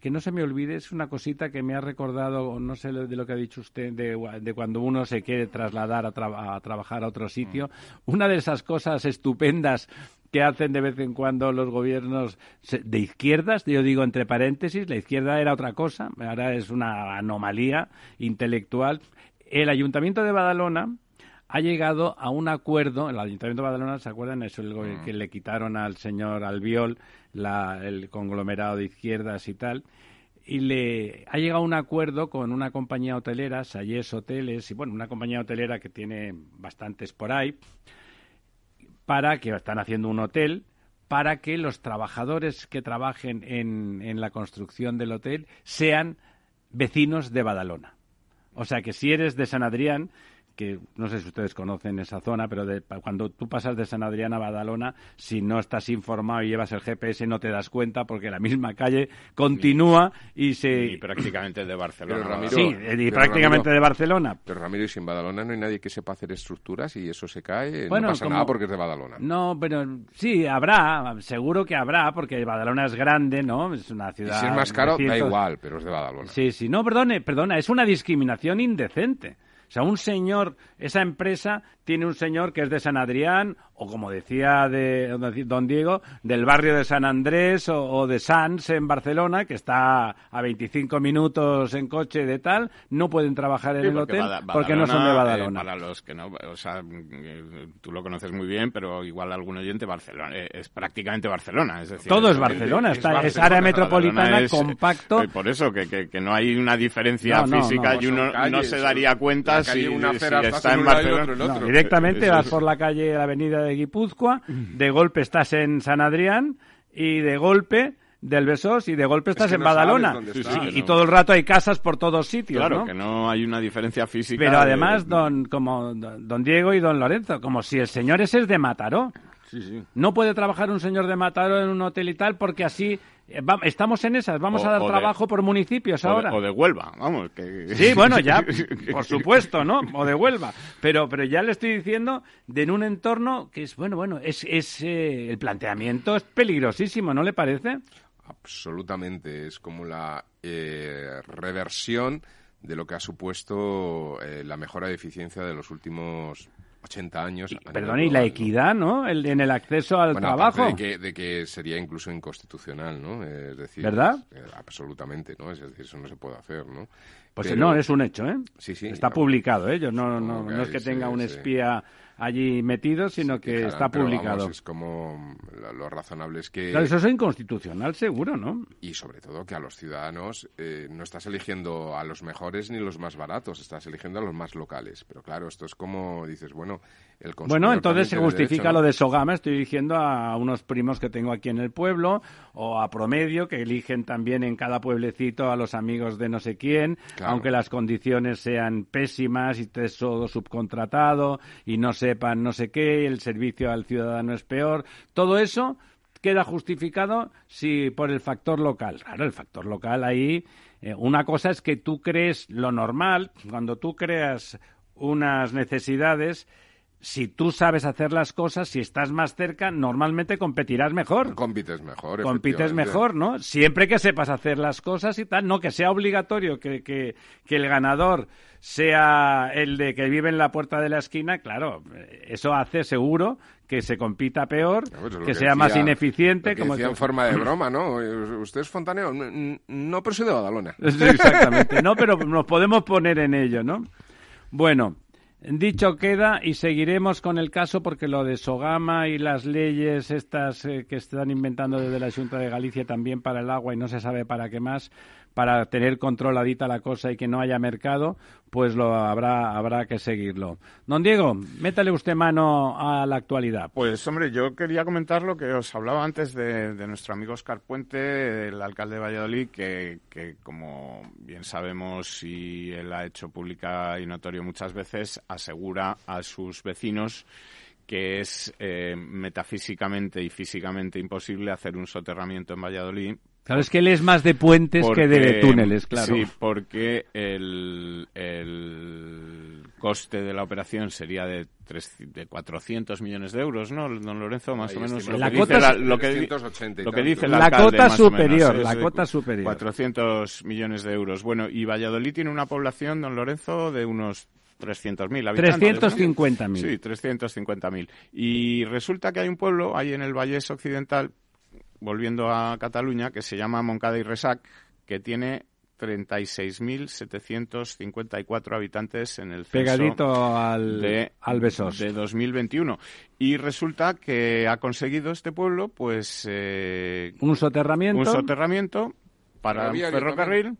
que no se me olvide, es una cosita que me ha recordado, no sé de lo que ha dicho usted, de, cuando uno se quiere trasladar a, trabajar a otro sitio. Mm. Una de esas cosas estupendas que hacen de vez en cuando los gobiernos de izquierdas, yo digo entre paréntesis, la izquierda era otra cosa, ahora es una anomalía intelectual. El Ayuntamiento de Badalona, ha llegado a un acuerdo, el Ayuntamiento de Badalona, ¿se acuerdan? Eso el, mm. que le quitaron al señor Albiol el conglomerado de izquierdas y tal, y le ha llegado a un acuerdo con una compañía hotelera, Sayes Hoteles, y bueno, una compañía hotelera que tiene bastantes por ahí, para que están haciendo un hotel para que los trabajadores que trabajen en, en la construcción del hotel sean vecinos de Badalona. O sea que si eres de San Adrián, que no sé si ustedes conocen esa zona, pero cuando tú pasas de San Adrián a Badalona, si no estás informado y llevas el GPS no te das cuenta porque la misma calle continúa y se... Y prácticamente de Barcelona. sí, y prácticamente de Barcelona. Pero Ramiro, y sin Badalona no hay nadie que sepa hacer estructuras y eso se cae, no pasa nada porque es de Badalona. No, pero sí, habrá, seguro que habrá, porque Badalona es grande, ¿no? Es una ciudad... Y si es más caro, da igual, pero es de Badalona. Sí, sí, no, perdone, perdona, es una discriminación indecente. Sea, un señor, esa empresa tiene un señor que es de San Adrián, o como decía de, don Diego, del barrio de San Andrés o, de Sans en Barcelona, que está a 25 minutos en coche de tal, no pueden trabajar en el hotel porque no son de Badalona. Eh, para los que no, o sea, tú lo conoces muy bien, pero igual algún oyente, Barcelona, eh, es prácticamente Barcelona. Es decir, Todo es, Barcelona, está, es, área metropolitana, compacto. Eh, por eso, que, que, no hay una diferencia física y uno no se daría cuenta si, está en Barcelona. directamente vas por la calle, la avenida de Guipúzcoa, de golpe estás en San Adrián y de golpe del Besós y de golpe estás en Badalona. y, todo el rato hay casas por todos sitios. Claro, que no hay una diferencia física. Pero además, don, como don Diego y don Lorenzo, como si el señor ese es de Mataró. No puede trabajar un señor de Mataró en un hotel y tal porque así estamos en esas, vamos a dar trabajo por municipios ahora. o de Huelva, vamos. Sí, bueno, ya, *laughs* por supuesto, ¿no? O de Huelva. Pero, pero ya le estoy diciendo de en un entorno que es, bueno, bueno, es, es eh, el planteamiento es peligrosísimo, ¿no le parece? absolutamente. Es como la reversión de lo que ha supuesto la mejora de eficiencia de los últimos 80 años. perdón, y la equidad, ¿no? en el acceso al trabajo. De que, de que, sería incluso inconstitucional, ¿no? Es decir, ¿verdad? absolutamente, ¿no? Es decir, eso no se puede hacer, ¿no? Pues no, es un hecho, ¿eh? Sí, sí. Está publicado, ¿eh? Yo no, no, no, es que tenga un espía allí metido, sino que está publicado. es como lo, razonable es que... eso es inconstitucional, seguro, ¿no? Y sobre todo que a los ciudadanos eh, no estás eligiendo a los mejores ni los más baratos, estás eligiendo a los más locales. Pero claro, esto es como dices, bueno, el Bueno, entonces se justifica lo de Sogama, estoy diciendo a unos primos que tengo aquí en el pueblo, o a promedio, que eligen también en cada pueblecito a los amigos de no sé quién, aunque las condiciones sean pésimas y esté todo subcontratado y no sepan no sé qué, el servicio al ciudadano es peor. Todo eso queda justificado si por el factor local. Claro, el factor local ahí, eh, una cosa es que tú crees lo normal, cuando tú creas unas necesidades, si tú sabes hacer las cosas, si estás más cerca, normalmente competirás mejor. Compites mejor. Compites mejor, ¿no? Siempre que sepas hacer las cosas y tal, no que sea obligatorio que, que, el ganador sea el de que vive en la puerta de la esquina, claro, eso hace seguro que se compita peor, que, sea más ineficiente. como decía en forma de *laughs* broma, ¿no? Usted es fontanero, no, pero soy de Badalona. exactamente, no, pero nos podemos poner en ello, ¿no? Bueno, Dicho queda y seguiremos con el caso porque lo de Sogama y las leyes estas eh, que están inventando desde la Junta de Galicia también para el agua y no se sabe para qué más, para tener controladita la cosa y que no haya mercado, pues lo habrá, habrá que seguirlo. Don Diego, métale usted mano a la actualidad. Pues hombre, yo quería comentar lo que os hablaba antes de, nuestro amigo Oscar Puente, el alcalde de Valladolid, que, que como bien sabemos y él ha hecho pública y notorio muchas veces, asegura a sus vecinos que es eh, metafísicamente y físicamente imposible hacer un soterramiento en Valladolid Claro, es que él es más de puentes que de túneles, claro. Sí, porque el, el coste de la operación sería de, de 400 millones de euros, ¿no, don Lorenzo? Más o menos lo, que dice la, lo, que, lo que dice el alcalde, cota superior, la cota superior. 400 millones de euros. Bueno, y Valladolid tiene una población, don Lorenzo, de unos 300.000 habitantes. 350.000. Sí, 350.000. Y resulta que hay un pueblo ahí en el Vallés Occidental volviendo a Cataluña, que se llama Moncada y Resac, que tiene 36.754 habitantes en el censo Pegadito al, de, al Besos. de 2021. Y resulta que ha conseguido este pueblo, pues... Eh, un soterramiento. Un soterramiento para el ferrocarril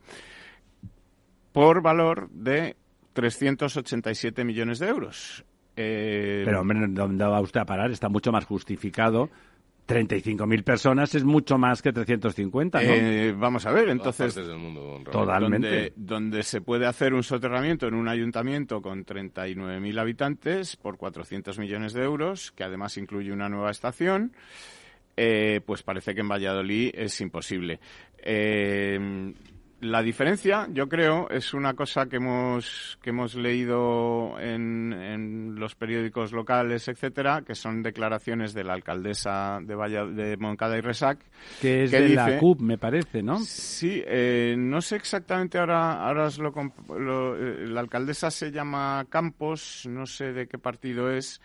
por valor de 387 millones de euros. Eh, Pero, hombre, ¿dónde va usted a parar? Está mucho más justificado 35.000 personas es mucho más que 350, ¿no? Eh, vamos a ver, entonces... totalmente. Donde, se puede hacer un soterramiento en un ayuntamiento con 39.000 habitantes por 400 millones de euros, que además incluye una nueva estación, eh, pues parece que en Valladolid es imposible. Eh, la diferencia, yo creo, es una cosa que hemos, que hemos leído en, en los periódicos locales, etcétera, que son declaraciones de la alcaldesa de, de Moncada y Resac. Que es de la CUP, me parece, ¿no? Sí, eh, no sé exactamente ahora, ahora lo, lo, eh, la alcaldesa se llama Campos, no sé de qué partido es,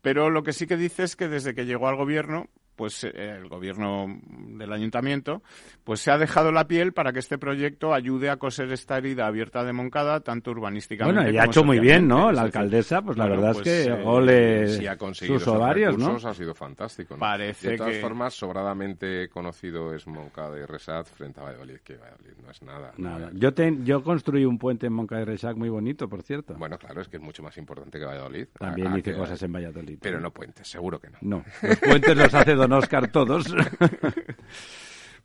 pero lo que sí que dice es que desde que llegó al gobierno, pues eh, el gobierno del ayuntamiento pues se ha dejado la piel para que este proyecto ayude a coser esta herida abierta de Moncada tanto urbanísticamente bueno y ha hecho muy bien no la alcaldesa pues la verdad es pues, que eh, ole si ha conseguido sus ovarios no ha sido fantástico parece de todas formas sobradamente conocido es Moncada y Resat frente a Valladolid que Valladolid no es nada nada. Yo yo construí un puente en Moncada y Resat muy bonito por cierto. Bueno claro es que es mucho más importante que Valladolid. También hice cosas en Valladolid. Pero no puentes seguro que no. No los puentes los hace Don *laughs* Oscar todos. *laughs*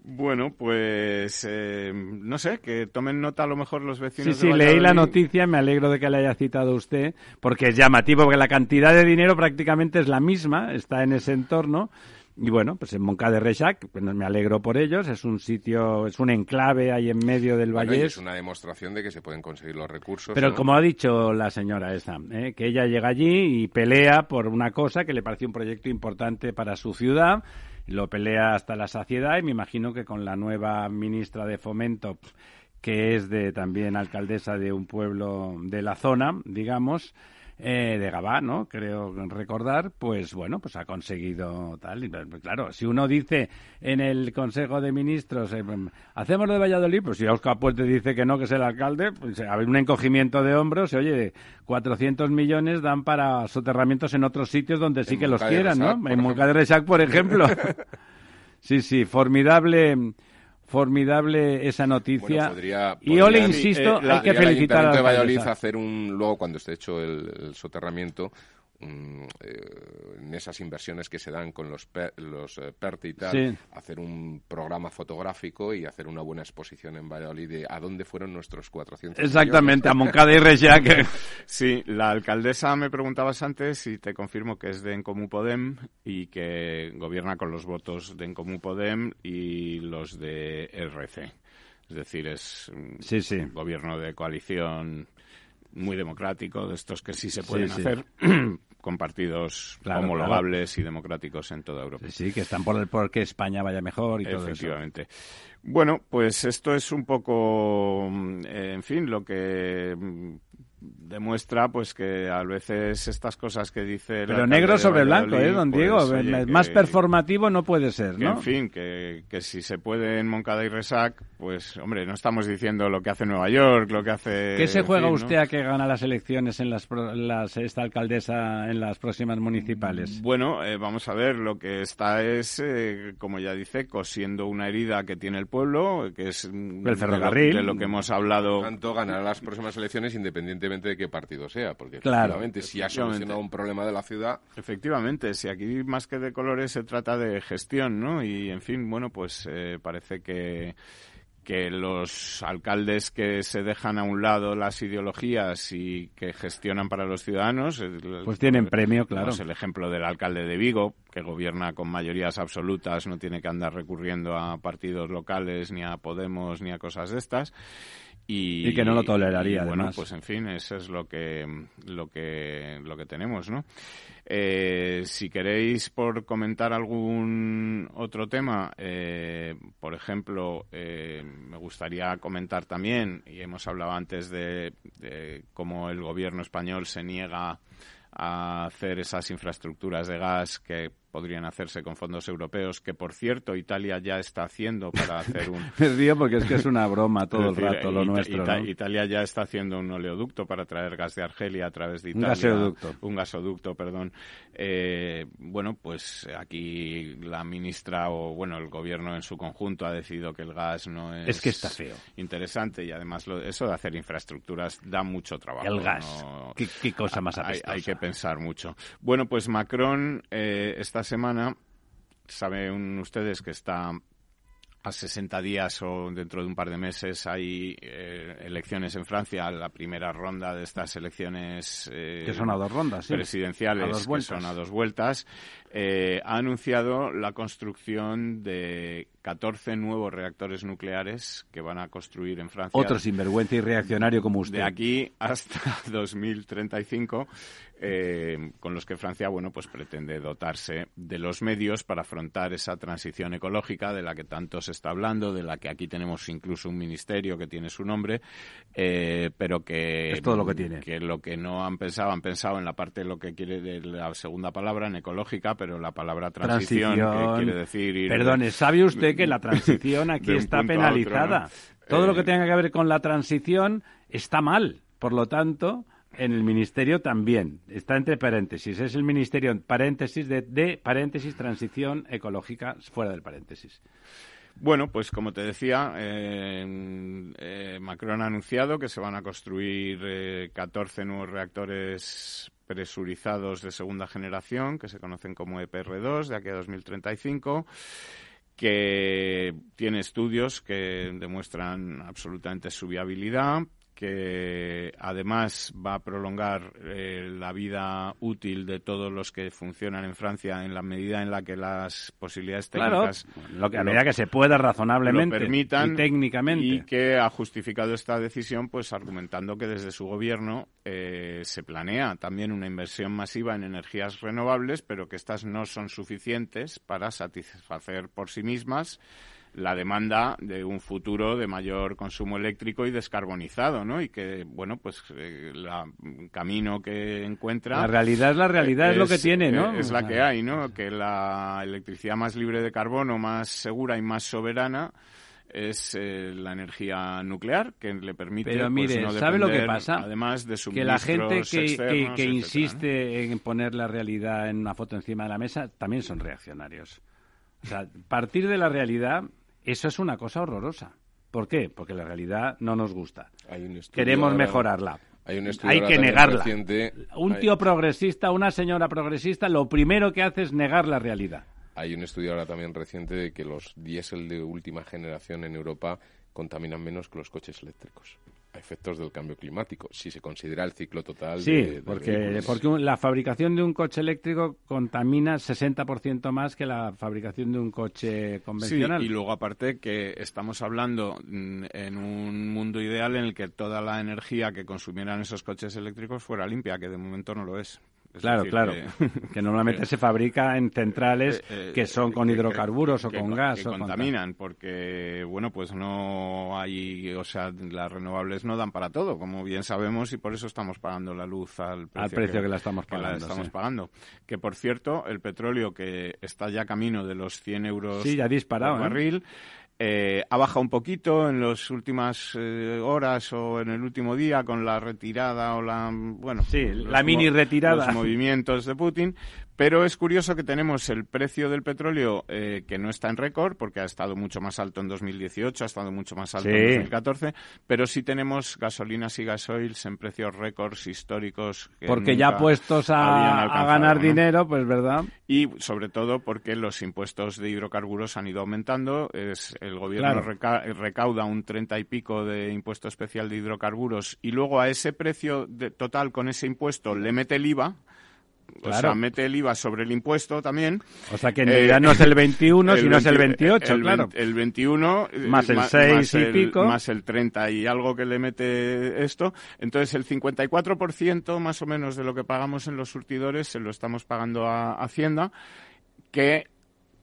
Bueno, pues eh, no sé, que tomen nota a lo mejor los vecinos. Sí, sí, leí la noticia, me alegro de que la haya citado usted, porque es llamativo, porque la cantidad de dinero prácticamente es la misma, está en ese entorno. Y bueno, pues en Moncada de Rechac, pues me alegro por ellos, es un sitio, es un enclave ahí en medio del valle. es una demostración de que se pueden conseguir los recursos. Pero como ha dicho la señora esa, ¿eh? que ella llega allí y pelea por una cosa que le parece un proyecto importante para su ciudad lo pelea hasta la saciedad y me imagino que con la nueva ministra de Fomento que es de también alcaldesa de un pueblo de la zona, digamos, eh, de Gabá, ¿no? Creo recordar, pues bueno, pues ha conseguido tal. Pues, claro, si uno dice en el Consejo de Ministros, eh, hacemos lo de Valladolid, pues si Oscar Puente dice que no, que es el alcalde, pues hay un encogimiento de hombros, y, oye, 400 millones dan para soterramientos en otros sitios donde sí que los quieran, ¿no? En Mulcader por ejemplo. *laughs* sí, sí, formidable formidable esa noticia. y yo le insisto, eh, hay que felicitar a de Valladolid hacer un luego cuando esté hecho el soterramiento Mm, eh, en esas inversiones que se dan con los, los eh, PERTE y tal, hacer un programa fotográfico y hacer una buena exposición en Valladolid de a dónde fueron nuestros 400 Exactamente, a Moncada y Rejac. *laughs* sí, la alcaldesa me preguntabas antes y te confirmo que es de Encomú Podem y que gobierna con los votos de Encomú Podem y los de RC. Es decir, es un gobierno de coalición muy democrático, de estos que sí se pueden hacer *clears throat* con partidos homologables y democráticos en toda Europa. Sí, que están por el por que España vaya mejor y todo eso. Efectivamente. Bueno, pues esto es un poco, mm, en fin, lo que mm, demuestra pues que a veces estas cosas que dice pero negro sobre blanco eh don pues, Diego más performativo no puede ser no en fin que, que, si se puede en Moncada y Resac pues hombre no estamos diciendo lo que hace Nueva York lo que hace qué se juega usted a que gana las elecciones en las, las, esta alcaldesa en las próximas municipales bueno eh, vamos a ver lo que está es eh, como ya dice cosiendo una herida que tiene el pueblo que es el ferrocarril. de lo, que hemos hablado. Tanto ganará las próximas elecciones independientemente de qué partido sea, porque efectivamente si ha solucionado un problema de la ciudad. Efectivamente, si aquí más que de colores se trata de gestión, ¿no? Y en fin, bueno, pues eh, parece que que los alcaldes que se dejan a un lado las ideologías y que gestionan para los ciudadanos. Pues tienen premio, claro. el ejemplo del alcalde de Vigo, que gobierna con mayorías absolutas, no tiene que andar recurriendo a partidos locales, ni a Podemos, ni a cosas de estas. Y, que no lo toleraría, bueno, pues en fin, eso es lo que, lo que, lo que tenemos, ¿no? Eh, si queréis por comentar algún otro tema, eh, por ejemplo, eh, me gustaría comentar también, y hemos hablado antes de, de cómo el gobierno español se niega a hacer esas infraestructuras de gas que podrían hacerse con fondos europeos, que por cierto Italia ya está haciendo para *laughs* hacer un... Me río porque es que es una broma todo el rato lo nuestro. Italia ya está haciendo un oleoducto para traer gas de Argelia a través de Italia. Un gasoducto. Un gasoducto, perdón. Eh, bueno, pues aquí la ministra o, bueno, el gobierno en su conjunto ha decidido que el gas no es... Es que está feo. Interesante y además lo, eso de hacer infraestructuras da mucho trabajo. El gas. ¿Qué, cosa más apestosa. Hay, hay, que pensar mucho. Bueno, pues Macron eh, esta semana, saben ustedes que está a 60 días o dentro de un par de meses hay eh, elecciones en Francia, la primera ronda de estas elecciones eh, que son a dos rondas, presidenciales, que son a dos vueltas, eh, ha anunciado la construcción de 14 nuevos reactores nucleares que van a construir en Francia. Otro sinvergüenza y reaccionario como usted. De aquí hasta *laughs* 2035 eh, con los que Francia, bueno, pues pretende dotarse de los medios para afrontar esa transición ecológica de la que tanto se está hablando, de la que aquí tenemos incluso un ministerio que tiene su nombre, eh, pero que es todo lo que tiene. Que lo que no han pensado, han pensado en la parte de lo que quiere de la segunda palabra, en ecológica, pero la palabra transición, que quiere decir. Perdone, ¿sabe usted que la transición *laughs* aquí está penalizada? Todo lo que eh, tenga que ver con la transición está mal. Por lo tanto, en el ministerio también. Está entre paréntesis. Es el ministerio paréntesis de, paréntesis transición ecológica fuera del paréntesis. Bueno, pues como te decía, eh, Macron ha anunciado que se van a construir eh, 14 nuevos reactores presurizados de segunda generación, que se conocen como EPR2, de aquí a 2035 que tiene estudios que demuestran absolutamente su viabilidad, que además va a prolongar eh, la vida útil de todos los que funcionan en Francia en la medida en la que las posibilidades técnicas lo que, a medida que se pueda razonablemente permitan y técnicamente. y que ha justificado esta decisión pues argumentando que desde su gobierno eh, se planea también una inversión masiva en energías renovables pero que estas no son suficientes para satisfacer por sí mismas la demanda de un futuro de mayor consumo eléctrico y descarbonizado, ¿no? Y que, bueno, pues el eh, camino que encuentra... La realidad es la realidad, es, lo que tiene, ¿no? Es, la que hay, ¿no? Que la electricidad más libre de carbono, más segura y más soberana es eh, la energía nuclear que le permite Pero pues, mire, ¿sabe lo que pasa? Además de que la gente que, que, insiste en poner la realidad en una foto encima de la mesa también son reaccionarios. O sea, partir de la realidad eso es una cosa horrorosa. ¿Por qué? Porque la realidad no nos gusta. Queremos mejorarla. Hay, que negarla. un tío progresista, una señora progresista, lo primero que hace es negar la realidad. Hay un estudio ahora también reciente de que los diésel de última generación en Europa contaminan menos que los coches eléctricos efectos del cambio climático, si se considera el ciclo total sí, de, porque, porque la fabricación de un coche eléctrico contamina 60% más que la fabricación de un coche convencional. Sí, y luego aparte que estamos hablando mm, en un mundo ideal en el que toda la energía que consumieran esos coches eléctricos fuera limpia, que de momento no lo es claro, claro. Que, *laughs* normalmente se fabrica en centrales eh, eh, que son con hidrocarburos o con gas. Que contaminan, porque, bueno, pues no hay, o sea, las renovables no dan para todo, como bien sabemos, y por eso estamos pagando la luz al precio, que, la estamos pagando. Que estamos pagando. Que, por cierto, el petróleo que está ya camino de los 100 euros sí, ya disparado, por ¿eh? barril, eh, ha bajado un poquito en las últimas eh, horas o en el último día con la retirada o la bueno sí, la mini retirada. los movimientos de Putin pero es curioso que tenemos el precio del petróleo eh, que no está en récord porque ha estado mucho más alto en 2018 ha estado mucho más alto en 2014 pero sí tenemos gasolinas y gasoils en precios récords históricos porque ya puestos a, ganar dinero pues verdad y sobre todo porque los impuestos de hidrocarburos han ido aumentando es el gobierno recauda un treinta y pico de impuesto especial de hidrocarburos y luego a ese precio total con ese impuesto le mete el IVA, O sea, mete el IVA sobre el impuesto también. O sea, que en realidad no es el 21, sino es el 28, claro. El 21... Eh, más el 6 y pico. Más el 30 y algo que le mete esto. Entonces, el 54% más o menos de lo que pagamos en los surtidores se lo estamos pagando a Hacienda, que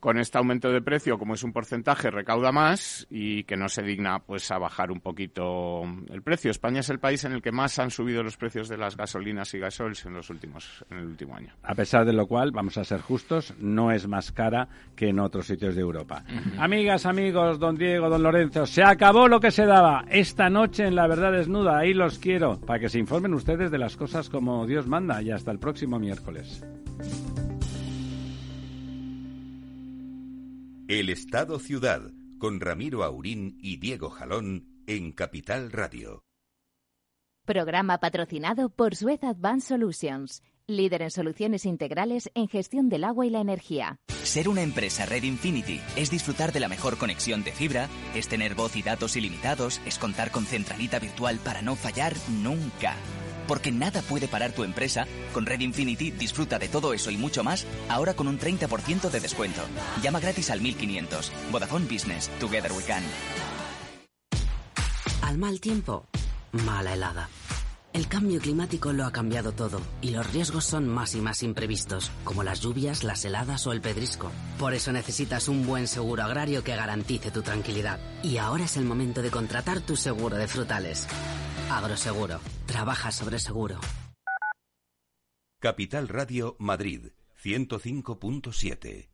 con este aumento de precio, como es un porcentaje, recauda más y que no se digna pues a bajar un poquito el precio. España es el país en el que más han subido los precios de las gasolinas y gasoils en los últimos en el último año. A pesar de lo cual, vamos a ser justos, no es más cara que en otros sitios de Europa. Amigas, amigos, don Diego, don Lorenzo, se acabó lo que se daba esta noche en La Verdad Desnuda. Ahí los quiero para que se informen ustedes de las cosas como Dios manda y hasta el próximo miércoles. El Estado Ciudad, con Ramiro Aurín y Diego Jalón en Capital Radio. Programa patrocinado por Suez Advanced Solutions, líder en soluciones integrales en gestión del agua y la energía. Ser una empresa Red Infinity es disfrutar de la mejor conexión de fibra, es tener voz y datos ilimitados, es contar con centralita virtual para no fallar nunca. Porque nada puede parar tu empresa, con Red Infinity disfruta de todo eso y mucho más, ahora con un 30% de descuento. Llama gratis al 1500. Vodafone Business. Together we can. Al mal tiempo, mala helada. El cambio climático lo ha cambiado todo y los riesgos son más y más imprevistos, como las lluvias, las heladas o el pedrisco. Por eso necesitas un buen seguro agrario que garantice tu tranquilidad. Y ahora es el momento de contratar tu seguro de frutales. Agroseguro. Trabaja sobre seguro. Capital Radio Madrid 105.7